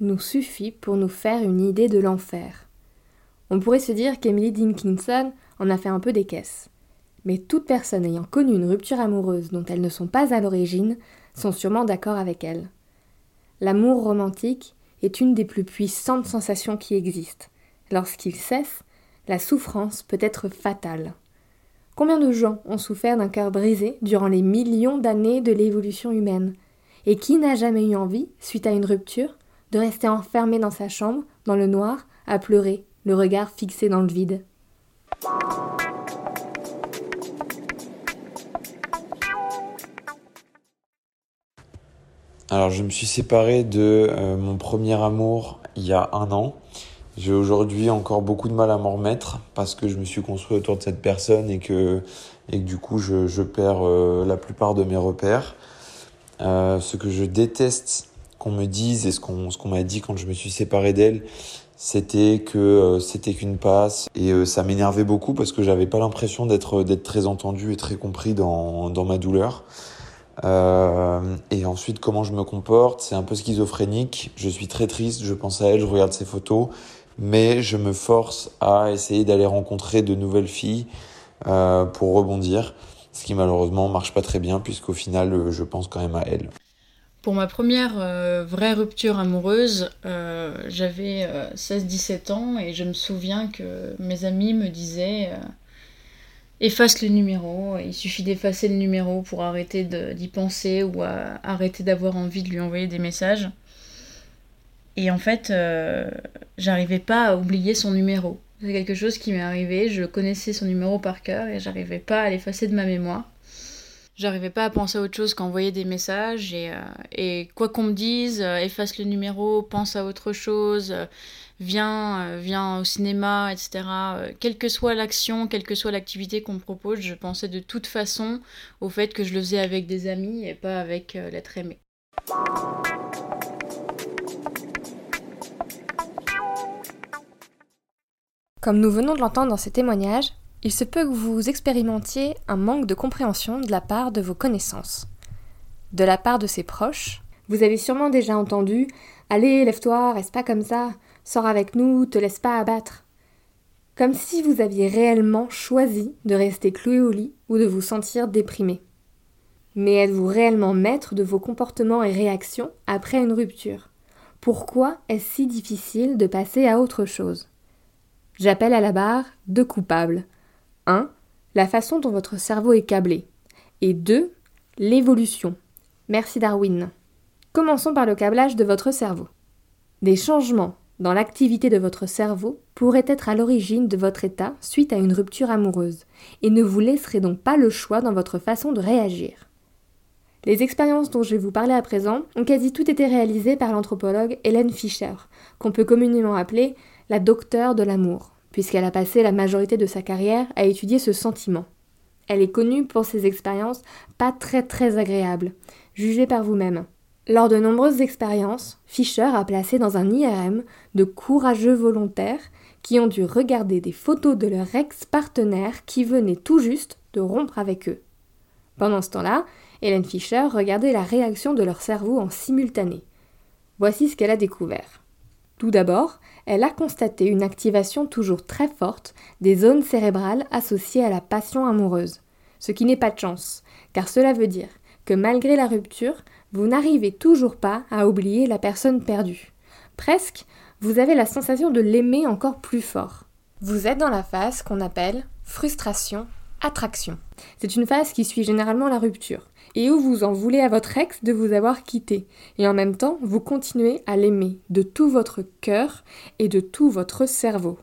nous suffit pour nous faire une idée de l'enfer. On pourrait se dire qu'Emily Dickinson en a fait un peu des caisses. Mais toute personne ayant connu une rupture amoureuse dont elles ne sont pas à l'origine sont sûrement d'accord avec elle. L'amour romantique est une des plus puissantes sensations qui existent. Lorsqu'il cesse, la souffrance peut être fatale. Combien de gens ont souffert d'un cœur brisé durant les millions d'années de l'évolution humaine Et qui n'a jamais eu envie, suite à une rupture, de rester enfermé dans sa chambre, dans le noir, à pleurer, le regard fixé dans le vide Alors je me suis séparé de euh, mon premier amour il y a un an. J'ai aujourd'hui encore beaucoup de mal à m'en remettre parce que je me suis construit autour de cette personne et que, et que du coup je, perds euh, la plupart de mes repères. Euh, ce que je déteste qu'on me dise et ce qu'on m'a dit quand je me suis séparé d'elle, c'était que euh, c'était qu'une passe et ça m'énervait beaucoup parce que j'avais pas l'impression d'être d'être très entendu et très compris dans dans ma douleur. Euh, et ensuite, comment je me comporte, c'est un peu schizophrénique. Je suis très triste, je pense à elle, je regarde ses photos, mais je me force à essayer d'aller rencontrer de nouvelles filles euh, pour rebondir, ce qui malheureusement marche pas très bien puisqu'au final, euh, je pense quand même à elle. Pour ma première euh, vraie rupture amoureuse, euh, j'avais 16-17 ans et je me souviens que mes amis me disaient efface le numéro. Il suffit d'effacer le numéro pour arrêter d'y penser ou arrêter d'avoir envie de lui envoyer des messages. Et en fait, euh, j'arrivais pas à oublier son numéro. C'est quelque chose qui m'est arrivé, je connaissais son numéro par cœur et j'arrivais pas à l'effacer de ma mémoire. J'arrivais pas à penser à autre chose qu'envoyer des messages et, euh, quoi qu'on me dise, euh, efface le numéro, pense à autre chose, viens, euh, viens au cinéma, etc. Quelle que soit l'action, quelle que soit l'activité qu'on me propose, je pensais de toute façon au fait que je le faisais avec des amis et pas avec l'être aimé. Comme nous venons de l'entendre dans ces témoignages, il se peut que vous expérimentiez un manque de compréhension de la part de vos connaissances. De la part de ses proches, vous avez sûrement déjà entendu Allez, lève-toi, reste pas comme ça, Sors avec nous, te laisse pas abattre. Comme si vous aviez réellement choisi de rester cloué au lit ou de vous sentir déprimé. Mais êtes-vous réellement maître de vos comportements et réactions après une rupture? Pourquoi est-ce si difficile de passer à autre chose? J'appelle à la barre deux coupables. 1. La façon dont votre cerveau est câblé. Et 2. L'évolution. Merci Darwin. Commençons par le câblage de votre cerveau. Des changements dans l'activité de votre cerveau pourrait être à l'origine de votre état suite à une rupture amoureuse, et ne vous laisserait donc pas le choix dans votre façon de réagir. Les expériences dont je vais vous parler à présent ont quasi toutes été réalisées par l'anthropologue Hélène Fischer, qu'on peut communément appeler la docteure de l'amour, puisqu'elle a passé la majorité de sa carrière à étudier ce sentiment. Elle est connue pour ses expériences pas très très agréables, jugez par vous-même. Lors de nombreuses expériences, Fischer a placé dans un IRM de courageux volontaires qui ont dû regarder des photos de leur ex-partenaire qui venait tout juste de rompre avec eux. Pendant ce temps-là, Hélène Fischer regardait la réaction de leur cerveau en simultané. Voici ce qu'elle a découvert. Tout d'abord, elle a constaté une activation toujours très forte des zones cérébrales associées à la passion amoureuse, ce qui n'est pas de chance, car cela veut dire que malgré la rupture, vous n'arrivez toujours pas à oublier la personne perdue. Presque, vous avez la sensation de l'aimer encore plus fort. Vous êtes dans la phase qu'on appelle frustration, attraction. C'est une phase qui suit généralement la rupture, et où vous en voulez à votre ex de vous avoir quitté, et en même temps vous continuez à l'aimer de tout votre cœur et de tout votre cerveau.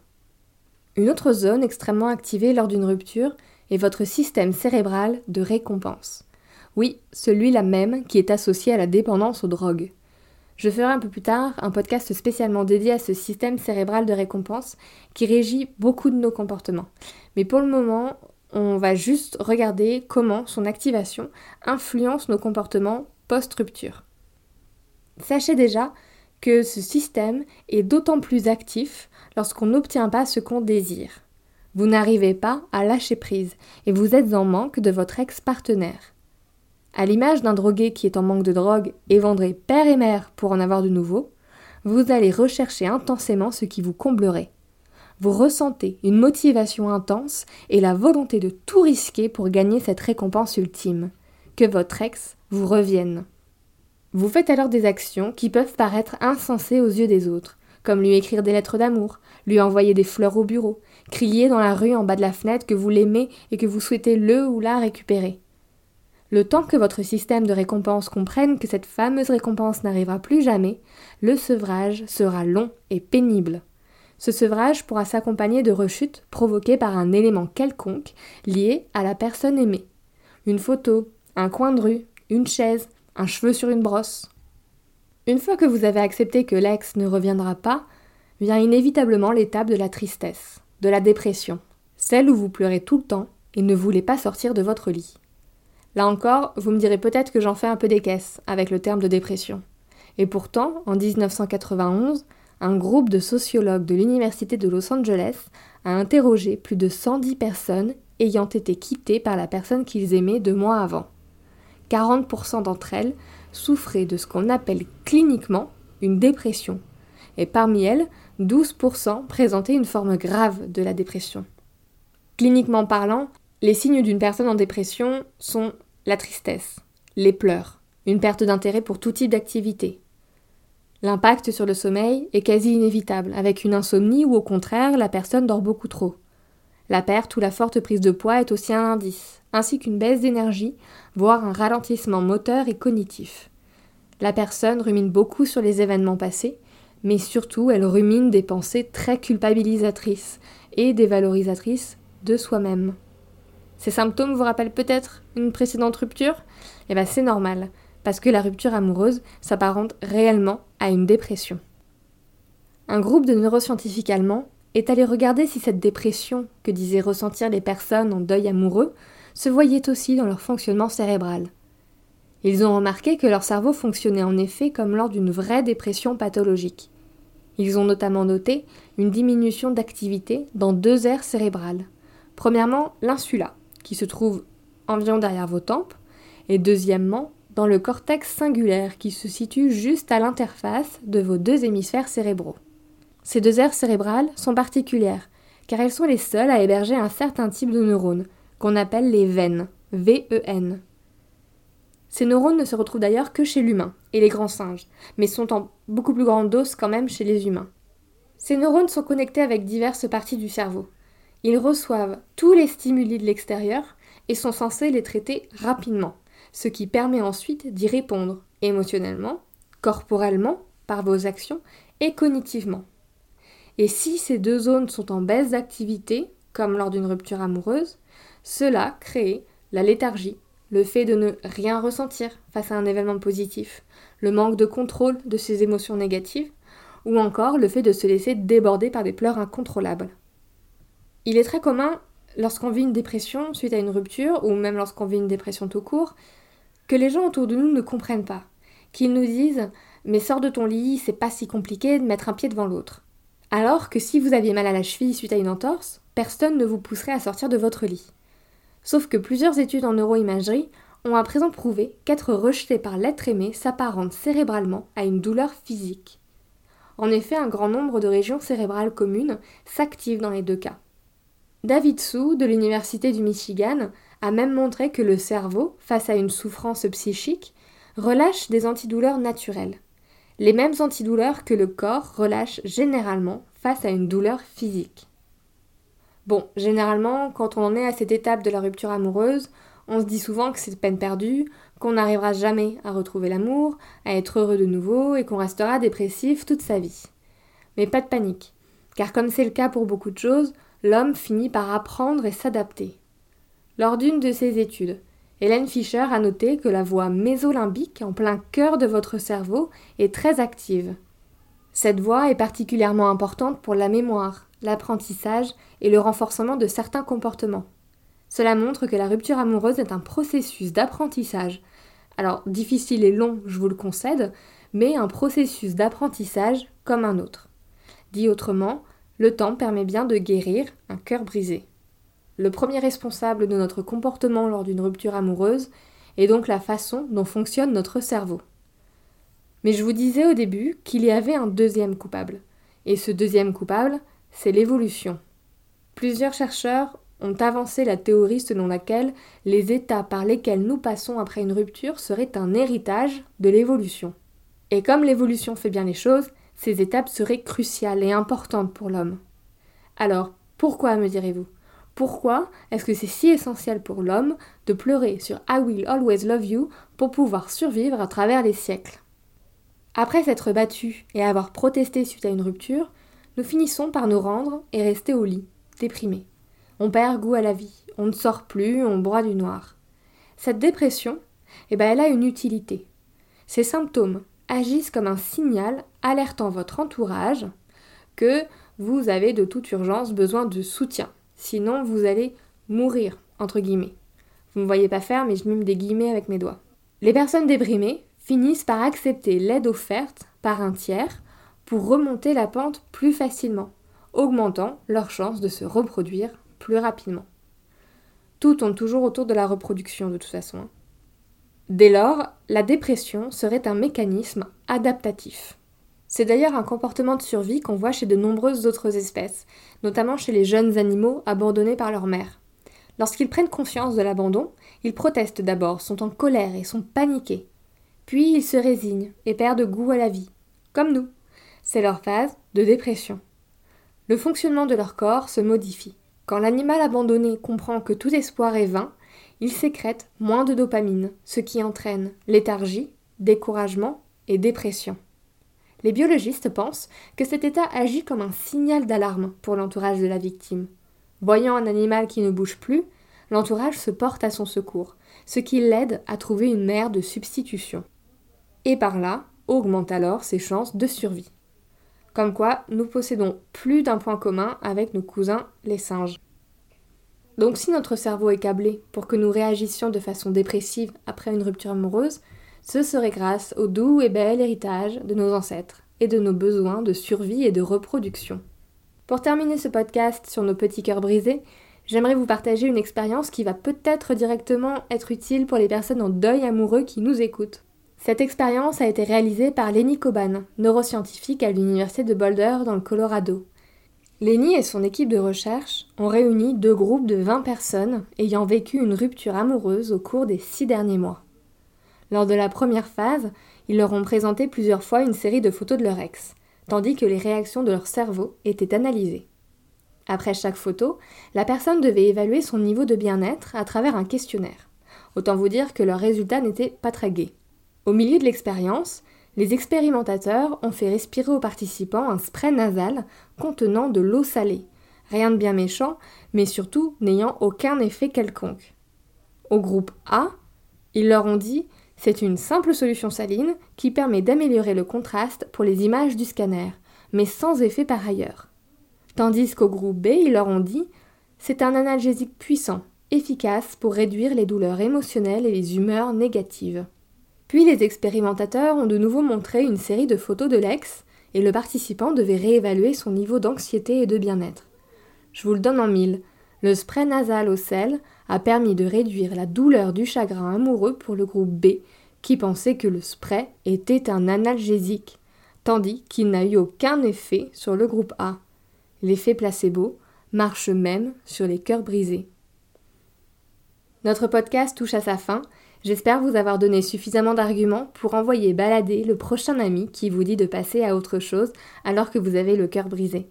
Une autre zone extrêmement activée lors d'une rupture est votre système cérébral de récompense. Oui, celui-là même qui est associé à la dépendance aux drogues. Je ferai un peu plus tard un podcast spécialement dédié à ce système cérébral de récompense qui régit beaucoup de nos comportements. Mais pour le moment, on va juste regarder comment son activation influence nos comportements post-rupture. Sachez déjà que ce système est d'autant plus actif lorsqu'on n'obtient pas ce qu'on désire. Vous n'arrivez pas à lâcher prise et vous êtes en manque de votre ex-partenaire. À l'image d'un drogué qui est en manque de drogue et vendrait père et mère pour en avoir de nouveau, vous allez rechercher intensément ce qui vous comblerait. Vous ressentez une motivation intense et la volonté de tout risquer pour gagner cette récompense ultime, que votre ex vous revienne. Vous faites alors des actions qui peuvent paraître insensées aux yeux des autres, comme lui écrire des lettres d'amour, lui envoyer des fleurs au bureau, crier dans la rue en bas de la fenêtre que vous l'aimez et que vous souhaitez le ou la récupérer. Le temps que votre système de récompense comprenne que cette fameuse récompense n'arrivera plus jamais, le sevrage sera long et pénible. Ce sevrage pourra s'accompagner de rechutes provoquées par un élément quelconque lié à la personne aimée. Une photo, un coin de rue, une chaise, un cheveu sur une brosse. Une fois que vous avez accepté que l'ex ne reviendra pas, vient inévitablement l'étape de la tristesse, de la dépression, celle où vous pleurez tout le temps et ne voulez pas sortir de votre lit. Là encore, vous me direz peut-être que j'en fais un peu des caisses avec le terme de dépression. Et pourtant, en 1991, un groupe de sociologues de l'Université de Los Angeles a interrogé plus de 110 personnes ayant été quittées par la personne qu'ils aimaient deux mois avant. 40% d'entre elles souffraient de ce qu'on appelle cliniquement une dépression, et parmi elles, 12% présentaient une forme grave de la dépression. Cliniquement parlant, les signes d'une personne en dépression sont la tristesse, les pleurs, une perte d'intérêt pour tout type d'activité. L'impact sur le sommeil est quasi inévitable, avec une insomnie ou au contraire la personne dort beaucoup trop. La perte ou la forte prise de poids est aussi un indice, ainsi qu'une baisse d'énergie, voire un ralentissement moteur et cognitif. La personne rumine beaucoup sur les événements passés, mais surtout elle rumine des pensées très culpabilisatrices et dévalorisatrices de soi-même. Ces symptômes vous rappellent peut-être une précédente rupture? Eh bien c'est normal, parce que la rupture amoureuse s'apparente réellement une dépression. Un groupe de neuroscientifiques allemands est allé regarder si cette dépression que disaient ressentir les personnes en deuil amoureux se voyait aussi dans leur fonctionnement cérébral. Ils ont remarqué que leur cerveau fonctionnait en effet comme lors d'une vraie dépression pathologique. Ils ont notamment noté une diminution d'activité dans deux aires cérébrales. Premièrement, l'insula, qui se trouve environ derrière vos tempes, et deuxièmement, dans le cortex singulaire qui se situe juste à l'interface de vos deux hémisphères cérébraux. Ces deux aires cérébrales sont particulières, car elles sont les seules à héberger un certain type de neurones, qu'on appelle les veines, V-E-N. Ces neurones ne se retrouvent d'ailleurs que chez l'humain et les grands singes, mais sont en beaucoup plus grande dose quand même chez les humains. Ces neurones sont connectés avec diverses parties du cerveau, ils reçoivent tous les stimuli de l'extérieur et sont censés les traiter rapidement, ce qui permet ensuite d'y répondre émotionnellement, corporellement, par vos actions et cognitivement. Et si ces deux zones sont en baisse d'activité, comme lors d'une rupture amoureuse, cela crée la léthargie, le fait de ne rien ressentir face à un événement positif, le manque de contrôle de ses émotions négatives, ou encore le fait de se laisser déborder par des pleurs incontrôlables. Il est très commun, lorsqu'on vit une dépression suite à une rupture, ou même lorsqu'on vit une dépression tout court, que les gens autour de nous ne comprennent pas, qu'ils nous disent Mais sors de ton lit, c'est pas si compliqué de mettre un pied devant l'autre. Alors que si vous aviez mal à la cheville suite à une entorse, personne ne vous pousserait à sortir de votre lit. Sauf que plusieurs études en neuroimagerie ont à présent prouvé qu'être rejeté par l'être aimé s'apparente cérébralement à une douleur physique. En effet, un grand nombre de régions cérébrales communes s'activent dans les deux cas. David Sue, de l'Université du Michigan, a même montré que le cerveau, face à une souffrance psychique, relâche des antidouleurs naturelles. Les mêmes antidouleurs que le corps relâche généralement face à une douleur physique. Bon, généralement, quand on en est à cette étape de la rupture amoureuse, on se dit souvent que c'est peine perdue, qu'on n'arrivera jamais à retrouver l'amour, à être heureux de nouveau et qu'on restera dépressif toute sa vie. Mais pas de panique, car comme c'est le cas pour beaucoup de choses, l'homme finit par apprendre et s'adapter. Lors d'une de ses études, Hélène Fischer a noté que la voie mésolimbique, en plein cœur de votre cerveau, est très active. Cette voie est particulièrement importante pour la mémoire, l'apprentissage et le renforcement de certains comportements. Cela montre que la rupture amoureuse est un processus d'apprentissage. Alors difficile et long, je vous le concède, mais un processus d'apprentissage comme un autre. Dit autrement, le temps permet bien de guérir un cœur brisé. Le premier responsable de notre comportement lors d'une rupture amoureuse est donc la façon dont fonctionne notre cerveau. Mais je vous disais au début qu'il y avait un deuxième coupable. Et ce deuxième coupable, c'est l'évolution. Plusieurs chercheurs ont avancé la théorie selon laquelle les états par lesquels nous passons après une rupture seraient un héritage de l'évolution. Et comme l'évolution fait bien les choses, ces étapes seraient cruciales et importantes pour l'homme. Alors, pourquoi me direz-vous? Pourquoi est-ce que c'est si essentiel pour l'homme de pleurer sur I will always love you pour pouvoir survivre à travers les siècles? Après s'être battu et avoir protesté suite à une rupture, nous finissons par nous rendre et rester au lit, déprimés. On perd goût à la vie, on ne sort plus, on broie du noir. Cette dépression, eh ben, elle a une utilité. Ces symptômes agissent comme un signal alertant votre entourage que vous avez de toute urgence besoin de soutien. Sinon, vous allez mourir, entre guillemets. Vous ne me voyez pas faire, mais je mime des guillemets avec mes doigts. Les personnes déprimées finissent par accepter l'aide offerte par un tiers pour remonter la pente plus facilement, augmentant leur chance de se reproduire plus rapidement. Tout tourne toujours autour de la reproduction de toute façon. Hein. Dès lors, la dépression serait un mécanisme adaptatif. C'est d'ailleurs un comportement de survie qu'on voit chez de nombreuses autres espèces, notamment chez les jeunes animaux abandonnés par leur mère. Lorsqu'ils prennent conscience de l'abandon, ils protestent d'abord, sont en colère et sont paniqués. Puis ils se résignent et perdent goût à la vie, comme nous. C'est leur phase de dépression. Le fonctionnement de leur corps se modifie. Quand l'animal abandonné comprend que tout espoir est vain, il sécrète moins de dopamine, ce qui entraîne léthargie, découragement et dépression. Les biologistes pensent que cet état agit comme un signal d'alarme pour l'entourage de la victime. Voyant un animal qui ne bouge plus, l'entourage se porte à son secours, ce qui l'aide à trouver une mère de substitution. Et par là, augmente alors ses chances de survie. Comme quoi, nous possédons plus d'un point commun avec nos cousins les singes. Donc si notre cerveau est câblé pour que nous réagissions de façon dépressive après une rupture amoureuse, ce serait grâce au doux et bel héritage de nos ancêtres et de nos besoins de survie et de reproduction. Pour terminer ce podcast sur nos petits cœurs brisés, j'aimerais vous partager une expérience qui va peut-être directement être utile pour les personnes en deuil amoureux qui nous écoutent. Cette expérience a été réalisée par Lenny Coban, neuroscientifique à l'université de Boulder dans le Colorado. Lenny et son équipe de recherche ont réuni deux groupes de 20 personnes ayant vécu une rupture amoureuse au cours des six derniers mois. Lors de la première phase, ils leur ont présenté plusieurs fois une série de photos de leur ex, tandis que les réactions de leur cerveau étaient analysées. Après chaque photo, la personne devait évaluer son niveau de bien-être à travers un questionnaire. Autant vous dire que leurs résultats n'étaient pas très gais. Au milieu de l'expérience, les expérimentateurs ont fait respirer aux participants un spray nasal contenant de l'eau salée. Rien de bien méchant, mais surtout n'ayant aucun effet quelconque. Au groupe A, ils leur ont dit c'est une simple solution saline qui permet d'améliorer le contraste pour les images du scanner, mais sans effet par ailleurs. Tandis qu'au groupe B, ils leur ont dit c'est un analgésique puissant, efficace pour réduire les douleurs émotionnelles et les humeurs négatives. Puis les expérimentateurs ont de nouveau montré une série de photos de l'ex et le participant devait réévaluer son niveau d'anxiété et de bien-être. Je vous le donne en mille. Le spray nasal au sel a permis de réduire la douleur du chagrin amoureux pour le groupe B qui pensait que le spray était un analgésique, tandis qu'il n'a eu aucun effet sur le groupe A. L'effet placebo marche même sur les cœurs brisés. Notre podcast touche à sa fin J'espère vous avoir donné suffisamment d'arguments pour envoyer balader le prochain ami qui vous dit de passer à autre chose alors que vous avez le cœur brisé.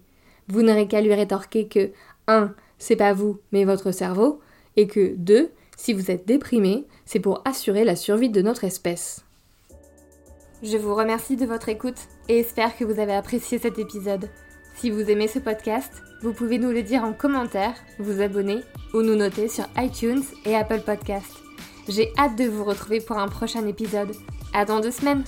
Vous n'aurez qu'à lui rétorquer que 1. C'est pas vous, mais votre cerveau, et que 2. Si vous êtes déprimé, c'est pour assurer la survie de notre espèce. Je vous remercie de votre écoute et espère que vous avez apprécié cet épisode. Si vous aimez ce podcast, vous pouvez nous le dire en commentaire, vous abonner ou nous noter sur iTunes et Apple Podcasts. J'ai hâte de vous retrouver pour un prochain épisode. À dans deux semaines